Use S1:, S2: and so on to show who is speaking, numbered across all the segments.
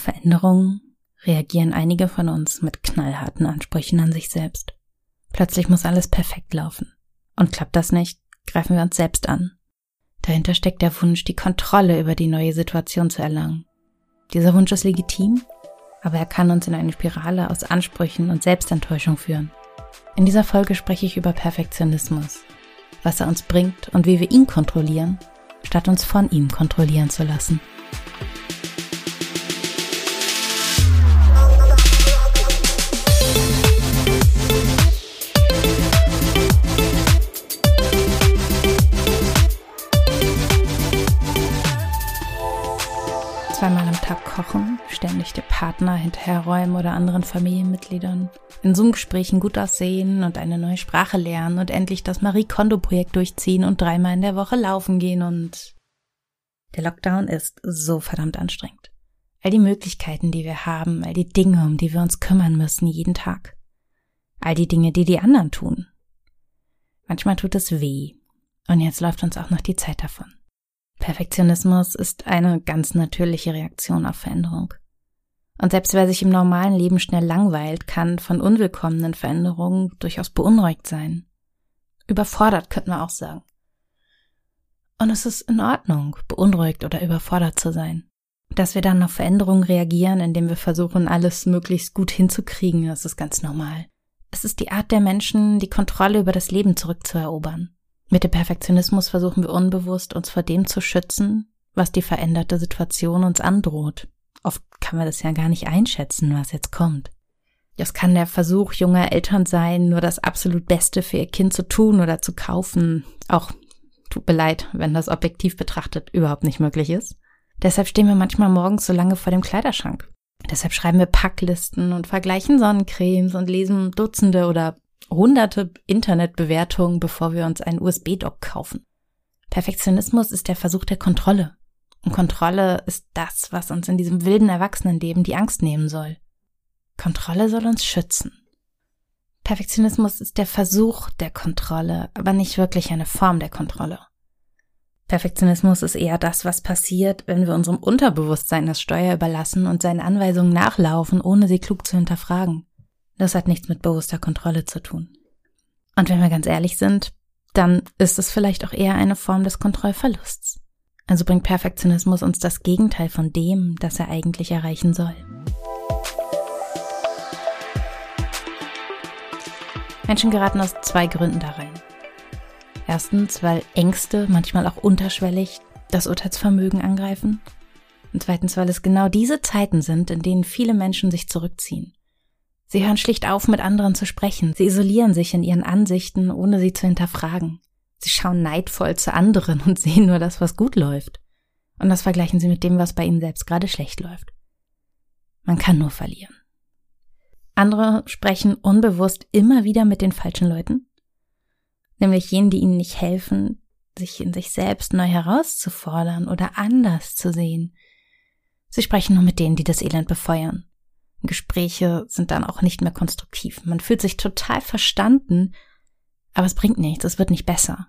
S1: Veränderungen reagieren einige von uns mit knallharten Ansprüchen an sich selbst. Plötzlich muss alles perfekt laufen. Und klappt das nicht, greifen wir uns selbst an. Dahinter steckt der Wunsch, die Kontrolle über die neue Situation zu erlangen. Dieser Wunsch ist legitim, aber er kann uns in eine Spirale aus Ansprüchen und Selbstenttäuschung führen. In dieser Folge spreche ich über Perfektionismus, was er uns bringt und wie wir ihn kontrollieren, statt uns von ihm kontrollieren zu lassen. Hinterherräumen oder anderen Familienmitgliedern, in Zoom-Gesprächen gut aussehen und eine neue Sprache lernen und endlich das Marie Kondo-Projekt durchziehen und dreimal in der Woche laufen gehen und der Lockdown ist so verdammt anstrengend. All die Möglichkeiten, die wir haben, all die Dinge, um die wir uns kümmern müssen jeden Tag. All die Dinge, die die anderen tun. Manchmal tut es weh. Und jetzt läuft uns auch noch die Zeit davon. Perfektionismus ist eine ganz natürliche Reaktion auf Veränderung. Und selbst wer sich im normalen Leben schnell langweilt, kann von unwillkommenen Veränderungen durchaus beunruhigt sein. Überfordert könnten wir auch sagen. Und es ist in Ordnung, beunruhigt oder überfordert zu sein. Dass wir dann auf Veränderungen reagieren, indem wir versuchen, alles möglichst gut hinzukriegen, das ist ganz normal. Es ist die Art der Menschen, die Kontrolle über das Leben zurückzuerobern. Mit dem Perfektionismus versuchen wir unbewusst, uns vor dem zu schützen, was die veränderte Situation uns androht. Oft kann man das ja gar nicht einschätzen, was jetzt kommt. Das kann der Versuch junger Eltern sein, nur das absolut Beste für ihr Kind zu tun oder zu kaufen. Auch tut mir leid, wenn das objektiv betrachtet überhaupt nicht möglich ist. Deshalb stehen wir manchmal morgens so lange vor dem Kleiderschrank. Deshalb schreiben wir Packlisten und vergleichen Sonnencremes und lesen Dutzende oder hunderte Internetbewertungen, bevor wir uns einen USB-Dock kaufen. Perfektionismus ist der Versuch der Kontrolle. Und Kontrolle ist das, was uns in diesem wilden Erwachsenenleben die Angst nehmen soll. Kontrolle soll uns schützen. Perfektionismus ist der Versuch der Kontrolle, aber nicht wirklich eine Form der Kontrolle. Perfektionismus ist eher das, was passiert, wenn wir unserem Unterbewusstsein das Steuer überlassen und seinen Anweisungen nachlaufen, ohne sie klug zu hinterfragen. Das hat nichts mit bewusster Kontrolle zu tun. Und wenn wir ganz ehrlich sind, dann ist es vielleicht auch eher eine Form des Kontrollverlusts. Also bringt Perfektionismus uns das Gegenteil von dem, das er eigentlich erreichen soll. Menschen geraten aus zwei Gründen da rein. Erstens, weil Ängste manchmal auch unterschwellig das Urteilsvermögen angreifen. Und zweitens, weil es genau diese Zeiten sind, in denen viele Menschen sich zurückziehen. Sie hören schlicht auf, mit anderen zu sprechen. Sie isolieren sich in ihren Ansichten, ohne sie zu hinterfragen. Sie schauen neidvoll zu anderen und sehen nur das, was gut läuft. Und das vergleichen sie mit dem, was bei ihnen selbst gerade schlecht läuft. Man kann nur verlieren. Andere sprechen unbewusst immer wieder mit den falschen Leuten, nämlich jenen, die ihnen nicht helfen, sich in sich selbst neu herauszufordern oder anders zu sehen. Sie sprechen nur mit denen, die das Elend befeuern Gespräche sind dann auch nicht mehr konstruktiv. Man fühlt sich total verstanden, aber es bringt nichts, es wird nicht besser.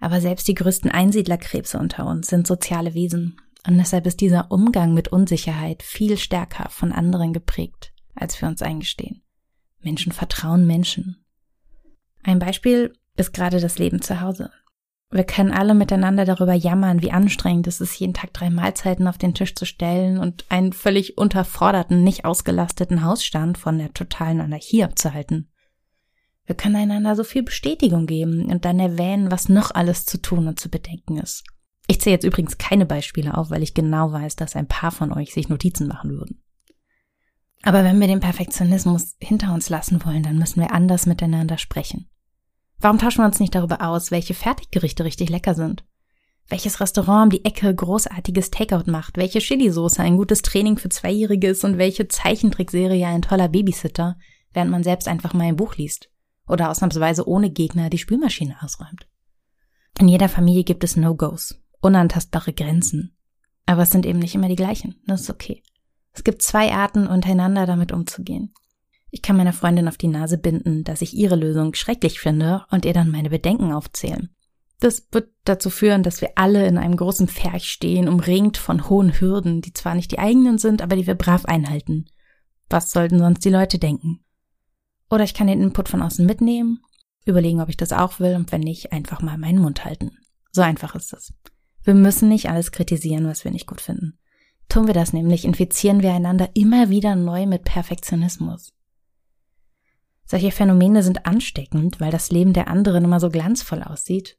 S1: Aber selbst die größten Einsiedlerkrebse unter uns sind soziale Wesen und deshalb ist dieser Umgang mit Unsicherheit viel stärker von anderen geprägt, als wir uns eingestehen. Menschen vertrauen Menschen. Ein Beispiel ist gerade das Leben zu Hause. Wir können alle miteinander darüber jammern, wie anstrengend es ist, jeden Tag drei Mahlzeiten auf den Tisch zu stellen und einen völlig unterforderten, nicht ausgelasteten Hausstand von der totalen Anarchie abzuhalten. Wir können einander so viel Bestätigung geben und dann erwähnen, was noch alles zu tun und zu bedenken ist. Ich zähle jetzt übrigens keine Beispiele auf, weil ich genau weiß, dass ein paar von euch sich Notizen machen würden. Aber wenn wir den Perfektionismus hinter uns lassen wollen, dann müssen wir anders miteinander sprechen. Warum tauschen wir uns nicht darüber aus, welche Fertiggerichte richtig lecker sind? Welches Restaurant um die Ecke großartiges Takeout macht, welche Chili-Soße ein gutes Training für Zweijährige ist und welche Zeichentrickserie ein toller Babysitter, während man selbst einfach mal ein Buch liest oder ausnahmsweise ohne Gegner die Spülmaschine ausräumt. In jeder Familie gibt es No-Gos, unantastbare Grenzen. Aber es sind eben nicht immer die gleichen. Das ist okay. Es gibt zwei Arten, untereinander damit umzugehen. Ich kann meiner Freundin auf die Nase binden, dass ich ihre Lösung schrecklich finde und ihr dann meine Bedenken aufzählen. Das wird dazu führen, dass wir alle in einem großen Pferch stehen, umringt von hohen Hürden, die zwar nicht die eigenen sind, aber die wir brav einhalten. Was sollten sonst die Leute denken? Oder ich kann den Input von außen mitnehmen, überlegen, ob ich das auch will und wenn nicht, einfach mal meinen Mund halten. So einfach ist es. Wir müssen nicht alles kritisieren, was wir nicht gut finden. Tun wir das nämlich, infizieren wir einander immer wieder neu mit Perfektionismus. Solche Phänomene sind ansteckend, weil das Leben der anderen immer so glanzvoll aussieht.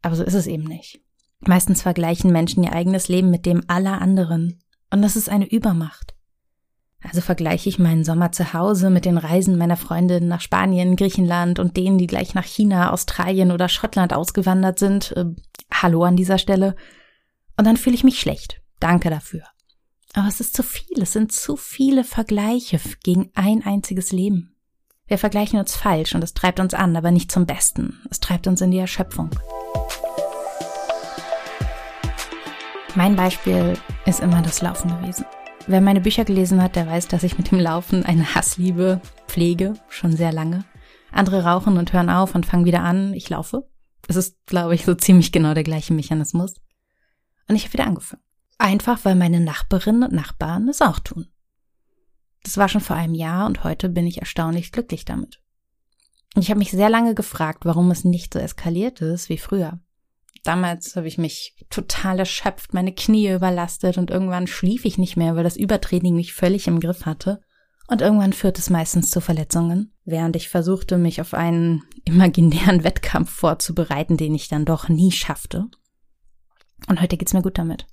S1: Aber so ist es eben nicht. Meistens vergleichen Menschen ihr eigenes Leben mit dem aller anderen. Und das ist eine Übermacht. Also vergleiche ich meinen Sommer zu Hause mit den Reisen meiner Freundin nach Spanien, Griechenland und denen, die gleich nach China, Australien oder Schottland ausgewandert sind. Äh, hallo an dieser Stelle. Und dann fühle ich mich schlecht. Danke dafür. Aber es ist zu viel. Es sind zu viele Vergleiche gegen ein einziges Leben. Wir vergleichen uns falsch und es treibt uns an, aber nicht zum Besten. Es treibt uns in die Erschöpfung. Mein Beispiel ist immer das Laufen gewesen. Wer meine Bücher gelesen hat, der weiß, dass ich mit dem Laufen eine Hassliebe pflege, schon sehr lange. Andere rauchen und hören auf und fangen wieder an. Ich laufe. Es ist, glaube ich, so ziemlich genau der gleiche Mechanismus. Und ich habe wieder angefangen. Einfach, weil meine Nachbarinnen und Nachbarn es auch tun. Das war schon vor einem Jahr und heute bin ich erstaunlich glücklich damit. Und ich habe mich sehr lange gefragt, warum es nicht so eskaliert ist wie früher. Damals habe ich mich total erschöpft, meine Knie überlastet und irgendwann schlief ich nicht mehr, weil das Übertraining mich völlig im Griff hatte. Und irgendwann führt es meistens zu Verletzungen, während ich versuchte, mich auf einen imaginären Wettkampf vorzubereiten, den ich dann doch nie schaffte. Und heute geht's mir gut damit.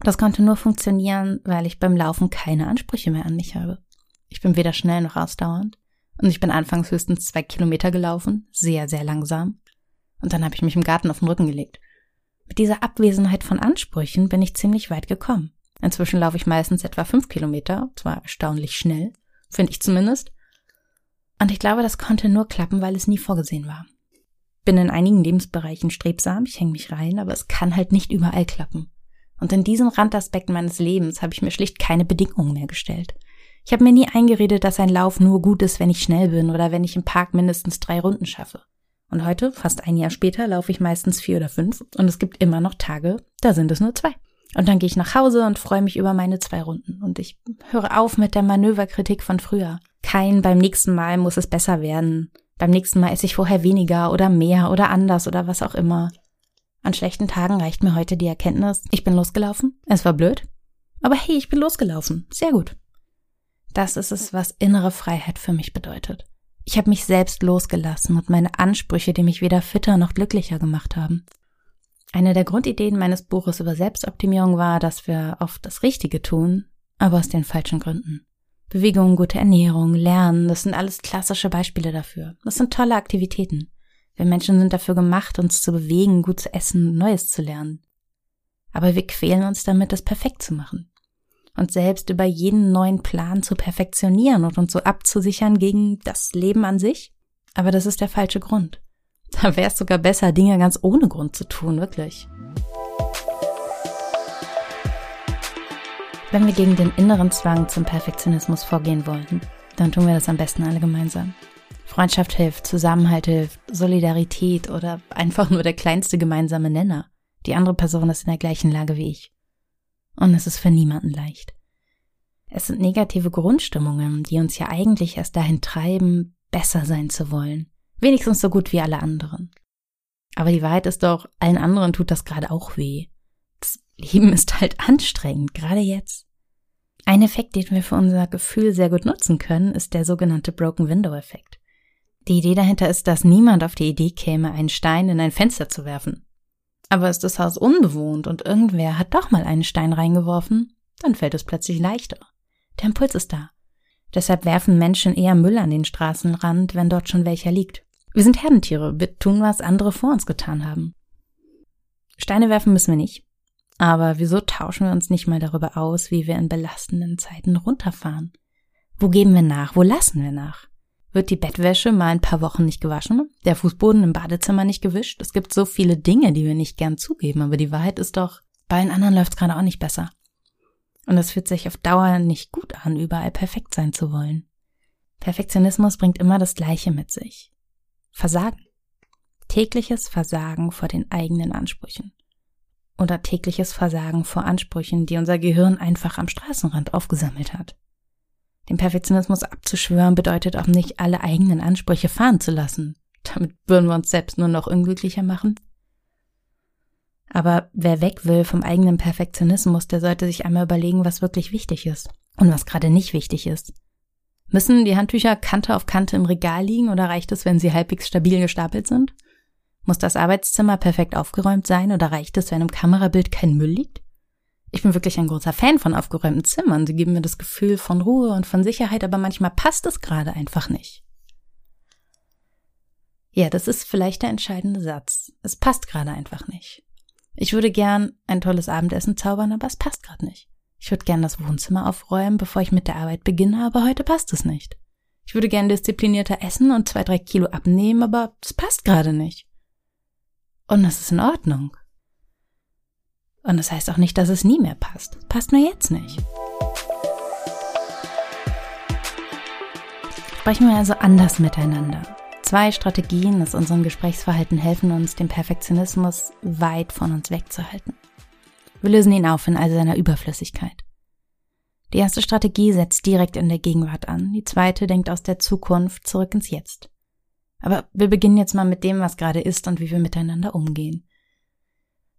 S1: Das konnte nur funktionieren, weil ich beim Laufen keine Ansprüche mehr an mich habe. Ich bin weder schnell noch ausdauernd. Und ich bin anfangs höchstens zwei Kilometer gelaufen, sehr, sehr langsam. Und dann habe ich mich im Garten auf den Rücken gelegt. Mit dieser Abwesenheit von Ansprüchen bin ich ziemlich weit gekommen. Inzwischen laufe ich meistens etwa fünf Kilometer, zwar erstaunlich schnell, finde ich zumindest. Und ich glaube, das konnte nur klappen, weil es nie vorgesehen war. Bin in einigen Lebensbereichen strebsam, ich hänge mich rein, aber es kann halt nicht überall klappen. Und in diesem Randaspekt meines Lebens habe ich mir schlicht keine Bedingungen mehr gestellt. Ich habe mir nie eingeredet, dass ein Lauf nur gut ist, wenn ich schnell bin oder wenn ich im Park mindestens drei Runden schaffe. Und heute, fast ein Jahr später, laufe ich meistens vier oder fünf und es gibt immer noch Tage, da sind es nur zwei. Und dann gehe ich nach Hause und freue mich über meine zwei Runden. Und ich höre auf mit der Manöverkritik von früher. Kein beim nächsten Mal muss es besser werden. Beim nächsten Mal esse ich vorher weniger oder mehr oder anders oder was auch immer. An schlechten Tagen reicht mir heute die Erkenntnis, ich bin losgelaufen, es war blöd, aber hey, ich bin losgelaufen, sehr gut. Das ist es, was innere Freiheit für mich bedeutet. Ich habe mich selbst losgelassen und meine Ansprüche, die mich weder fitter noch glücklicher gemacht haben. Eine der Grundideen meines Buches über Selbstoptimierung war, dass wir oft das Richtige tun, aber aus den falschen Gründen. Bewegung, gute Ernährung, Lernen, das sind alles klassische Beispiele dafür. Das sind tolle Aktivitäten. Wir Menschen sind dafür gemacht, uns zu bewegen, gut zu essen, Neues zu lernen. Aber wir quälen uns damit, es perfekt zu machen. Und selbst über jeden neuen Plan zu perfektionieren und uns so abzusichern gegen das Leben an sich. Aber das ist der falsche Grund. Da wäre es sogar besser, Dinge ganz ohne Grund zu tun, wirklich. Wenn wir gegen den inneren Zwang zum Perfektionismus vorgehen wollen, dann tun wir das am besten alle gemeinsam. Freundschaft hilft, Zusammenhalt hilft, Solidarität oder einfach nur der kleinste gemeinsame Nenner. Die andere Person ist in der gleichen Lage wie ich. Und es ist für niemanden leicht. Es sind negative Grundstimmungen, die uns ja eigentlich erst dahin treiben, besser sein zu wollen. Wenigstens so gut wie alle anderen. Aber die Wahrheit ist doch, allen anderen tut das gerade auch weh. Das Leben ist halt anstrengend, gerade jetzt. Ein Effekt, den wir für unser Gefühl sehr gut nutzen können, ist der sogenannte Broken Window Effekt. Die Idee dahinter ist, dass niemand auf die Idee käme, einen Stein in ein Fenster zu werfen. Aber ist das Haus unbewohnt und irgendwer hat doch mal einen Stein reingeworfen, dann fällt es plötzlich leichter. Der Impuls ist da. Deshalb werfen Menschen eher Müll an den Straßenrand, wenn dort schon welcher liegt. Wir sind Herdentiere, wir tun, was andere vor uns getan haben. Steine werfen müssen wir nicht. Aber wieso tauschen wir uns nicht mal darüber aus, wie wir in belastenden Zeiten runterfahren? Wo geben wir nach? Wo lassen wir nach? Wird die Bettwäsche mal ein paar Wochen nicht gewaschen, der Fußboden im Badezimmer nicht gewischt. Es gibt so viele Dinge, die wir nicht gern zugeben, aber die Wahrheit ist doch, bei allen anderen läuft es gerade auch nicht besser. Und es fühlt sich auf Dauer nicht gut an, überall perfekt sein zu wollen. Perfektionismus bringt immer das Gleiche mit sich. Versagen. Tägliches Versagen vor den eigenen Ansprüchen. Oder tägliches Versagen vor Ansprüchen, die unser Gehirn einfach am Straßenrand aufgesammelt hat. Den Perfektionismus abzuschwören bedeutet auch nicht, alle eigenen Ansprüche fahren zu lassen. Damit würden wir uns selbst nur noch unglücklicher machen. Aber wer weg will vom eigenen Perfektionismus, der sollte sich einmal überlegen, was wirklich wichtig ist und was gerade nicht wichtig ist. Müssen die Handtücher Kante auf Kante im Regal liegen oder reicht es, wenn sie halbwegs stabil gestapelt sind? Muss das Arbeitszimmer perfekt aufgeräumt sein oder reicht es, wenn im Kamerabild kein Müll liegt? Ich bin wirklich ein großer Fan von aufgeräumten Zimmern. Sie geben mir das Gefühl von Ruhe und von Sicherheit, aber manchmal passt es gerade einfach nicht. Ja, das ist vielleicht der entscheidende Satz. Es passt gerade einfach nicht. Ich würde gern ein tolles Abendessen zaubern, aber es passt gerade nicht. Ich würde gern das Wohnzimmer aufräumen, bevor ich mit der Arbeit beginne, aber heute passt es nicht. Ich würde gern disziplinierter essen und zwei, drei Kilo abnehmen, aber es passt gerade nicht. Und das ist in Ordnung. Und das heißt auch nicht, dass es nie mehr passt. Passt nur jetzt nicht. Sprechen wir also anders miteinander. Zwei Strategien aus unserem Gesprächsverhalten helfen uns, den Perfektionismus weit von uns wegzuhalten. Wir lösen ihn auf in all seiner Überflüssigkeit. Die erste Strategie setzt direkt in der Gegenwart an, die zweite denkt aus der Zukunft zurück ins Jetzt. Aber wir beginnen jetzt mal mit dem, was gerade ist und wie wir miteinander umgehen.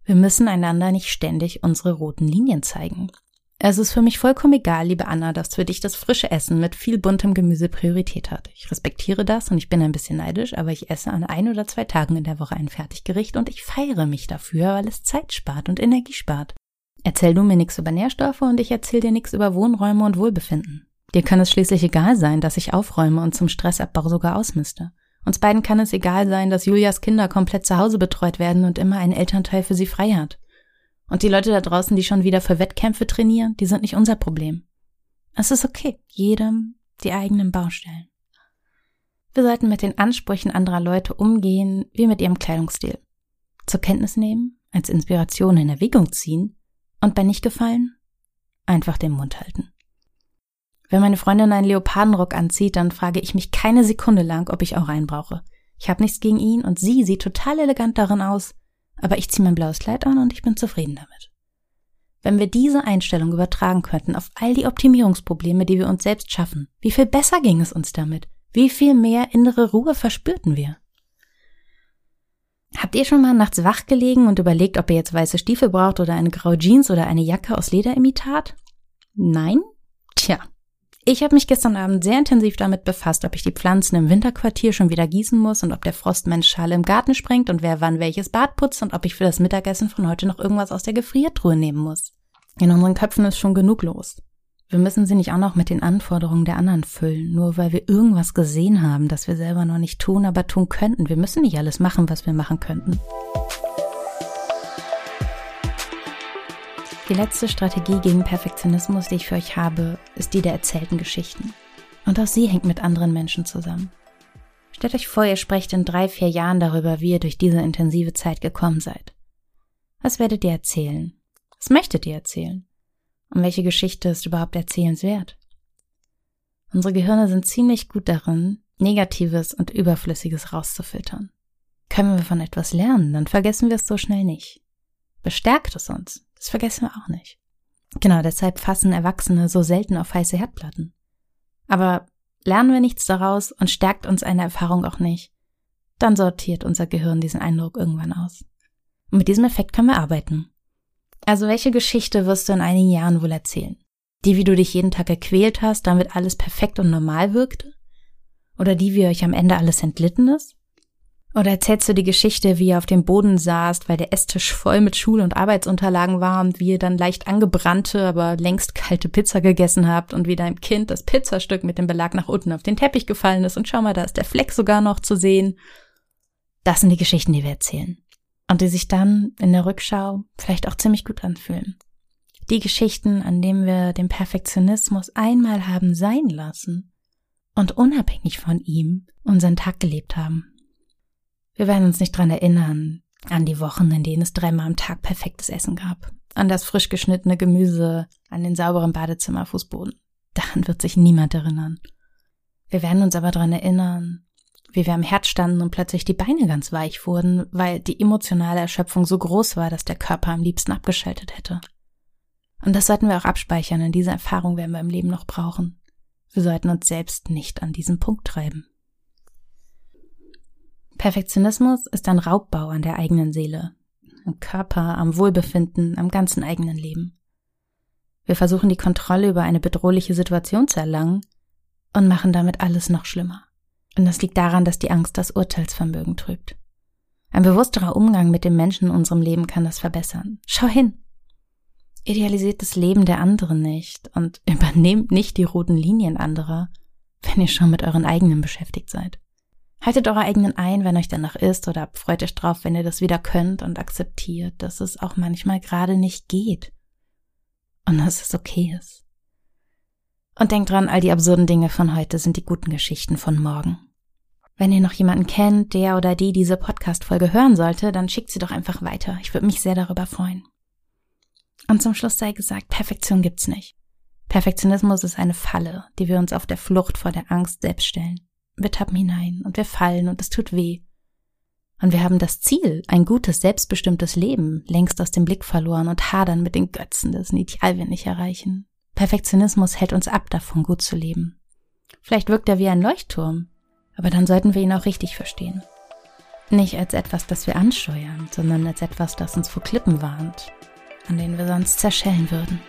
S1: Wir müssen einander nicht ständig unsere roten Linien zeigen. Es ist für mich vollkommen egal, liebe Anna, dass für dich das frische Essen mit viel buntem Gemüse Priorität hat. Ich respektiere das und ich bin ein bisschen neidisch, aber ich esse an ein oder zwei Tagen in der Woche ein Fertiggericht und ich feiere mich dafür, weil es Zeit spart und Energie spart. Erzähl du mir nichts über Nährstoffe und ich erzähl dir nichts über Wohnräume und Wohlbefinden. Dir kann es schließlich egal sein, dass ich aufräume und zum Stressabbau sogar ausmiste. Uns beiden kann es egal sein, dass Julias Kinder komplett zu Hause betreut werden und immer ein Elternteil für sie frei hat. Und die Leute da draußen, die schon wieder für Wettkämpfe trainieren, die sind nicht unser Problem. Es ist okay, jedem die eigenen Baustellen. Wir sollten mit den Ansprüchen anderer Leute umgehen, wie mit ihrem Kleidungsstil. Zur Kenntnis nehmen, als Inspiration in Erwägung ziehen und bei nicht gefallen einfach den Mund halten. Wenn meine Freundin einen Leopardenrock anzieht, dann frage ich mich keine Sekunde lang, ob ich auch einen brauche. Ich habe nichts gegen ihn und sie sieht total elegant darin aus, aber ich ziehe mein blaues Kleid an und ich bin zufrieden damit. Wenn wir diese Einstellung übertragen könnten auf all die Optimierungsprobleme, die wir uns selbst schaffen, wie viel besser ging es uns damit? Wie viel mehr innere Ruhe verspürten wir? Habt ihr schon mal nachts wach gelegen und überlegt, ob ihr jetzt weiße Stiefel braucht oder eine graue Jeans oder eine Jacke aus Lederimitat? Nein? Tja, ich habe mich gestern Abend sehr intensiv damit befasst, ob ich die Pflanzen im Winterquartier schon wieder gießen muss und ob der Frostmensch Schale im Garten sprengt und wer wann welches Bad putzt und ob ich für das Mittagessen von heute noch irgendwas aus der Gefriertruhe nehmen muss. In unseren Köpfen ist schon genug los. Wir müssen sie nicht auch noch mit den Anforderungen der anderen füllen, nur weil wir irgendwas gesehen haben, das wir selber noch nicht tun, aber tun könnten. Wir müssen nicht alles machen, was wir machen könnten. Die letzte Strategie gegen Perfektionismus, die ich für euch habe, ist die der erzählten Geschichten. Und auch sie hängt mit anderen Menschen zusammen. Stellt euch vor, ihr sprecht in drei, vier Jahren darüber, wie ihr durch diese intensive Zeit gekommen seid. Was werdet ihr erzählen? Was möchtet ihr erzählen? Und welche Geschichte ist überhaupt erzählenswert? Unsere Gehirne sind ziemlich gut darin, Negatives und Überflüssiges rauszufiltern. Können wir von etwas lernen, dann vergessen wir es so schnell nicht. Bestärkt es uns, das vergessen wir auch nicht. Genau, deshalb fassen Erwachsene so selten auf heiße Herdplatten. Aber lernen wir nichts daraus und stärkt uns eine Erfahrung auch nicht, dann sortiert unser Gehirn diesen Eindruck irgendwann aus. Und mit diesem Effekt können wir arbeiten. Also welche Geschichte wirst du in einigen Jahren wohl erzählen? Die, wie du dich jeden Tag gequält hast, damit alles perfekt und normal wirkte? Oder die, wie euch am Ende alles entlitten ist? Oder erzählst du die Geschichte, wie ihr auf dem Boden saßt, weil der Esstisch voll mit Schul- und Arbeitsunterlagen war und wie ihr dann leicht angebrannte, aber längst kalte Pizza gegessen habt und wie deinem Kind das Pizzastück mit dem Belag nach unten auf den Teppich gefallen ist und schau mal, da ist der Fleck sogar noch zu sehen. Das sind die Geschichten, die wir erzählen. Und die sich dann in der Rückschau vielleicht auch ziemlich gut anfühlen. Die Geschichten, an denen wir den Perfektionismus einmal haben sein lassen und unabhängig von ihm unseren Tag gelebt haben. Wir werden uns nicht dran erinnern, an die Wochen, in denen es dreimal am Tag perfektes Essen gab, an das frisch geschnittene Gemüse, an den sauberen Badezimmerfußboden. Daran wird sich niemand erinnern. Wir werden uns aber dran erinnern, wie wir am Herd standen und plötzlich die Beine ganz weich wurden, weil die emotionale Erschöpfung so groß war, dass der Körper am liebsten abgeschaltet hätte. Und das sollten wir auch abspeichern, denn diese Erfahrung werden wir im Leben noch brauchen. Wir sollten uns selbst nicht an diesen Punkt treiben. Perfektionismus ist ein Raubbau an der eigenen Seele, am Körper, am Wohlbefinden, am ganzen eigenen Leben. Wir versuchen die Kontrolle über eine bedrohliche Situation zu erlangen und machen damit alles noch schlimmer. Und das liegt daran, dass die Angst das Urteilsvermögen trübt. Ein bewussterer Umgang mit dem Menschen in unserem Leben kann das verbessern. Schau hin! Idealisiert das Leben der anderen nicht und übernehmt nicht die roten Linien anderer, wenn ihr schon mit euren eigenen beschäftigt seid. Haltet eure eigenen ein, wenn euch danach ist, oder freut euch drauf, wenn ihr das wieder könnt und akzeptiert, dass es auch manchmal gerade nicht geht. Und dass es okay ist. Und denkt dran, all die absurden Dinge von heute sind die guten Geschichten von morgen. Wenn ihr noch jemanden kennt, der oder die diese Podcast-Folge hören sollte, dann schickt sie doch einfach weiter. Ich würde mich sehr darüber freuen. Und zum Schluss sei gesagt, Perfektion gibt's nicht. Perfektionismus ist eine Falle, die wir uns auf der Flucht vor der Angst selbst stellen. Wir tappen hinein und wir fallen und es tut weh. Und wir haben das Ziel, ein gutes, selbstbestimmtes Leben, längst aus dem Blick verloren und hadern mit den Götzen, dessen Ideal wir nicht erreichen. Perfektionismus hält uns ab davon, gut zu leben. Vielleicht wirkt er wie ein Leuchtturm, aber dann sollten wir ihn auch richtig verstehen. Nicht als etwas, das wir ansteuern, sondern als etwas, das uns vor Klippen warnt, an denen wir sonst zerschellen würden.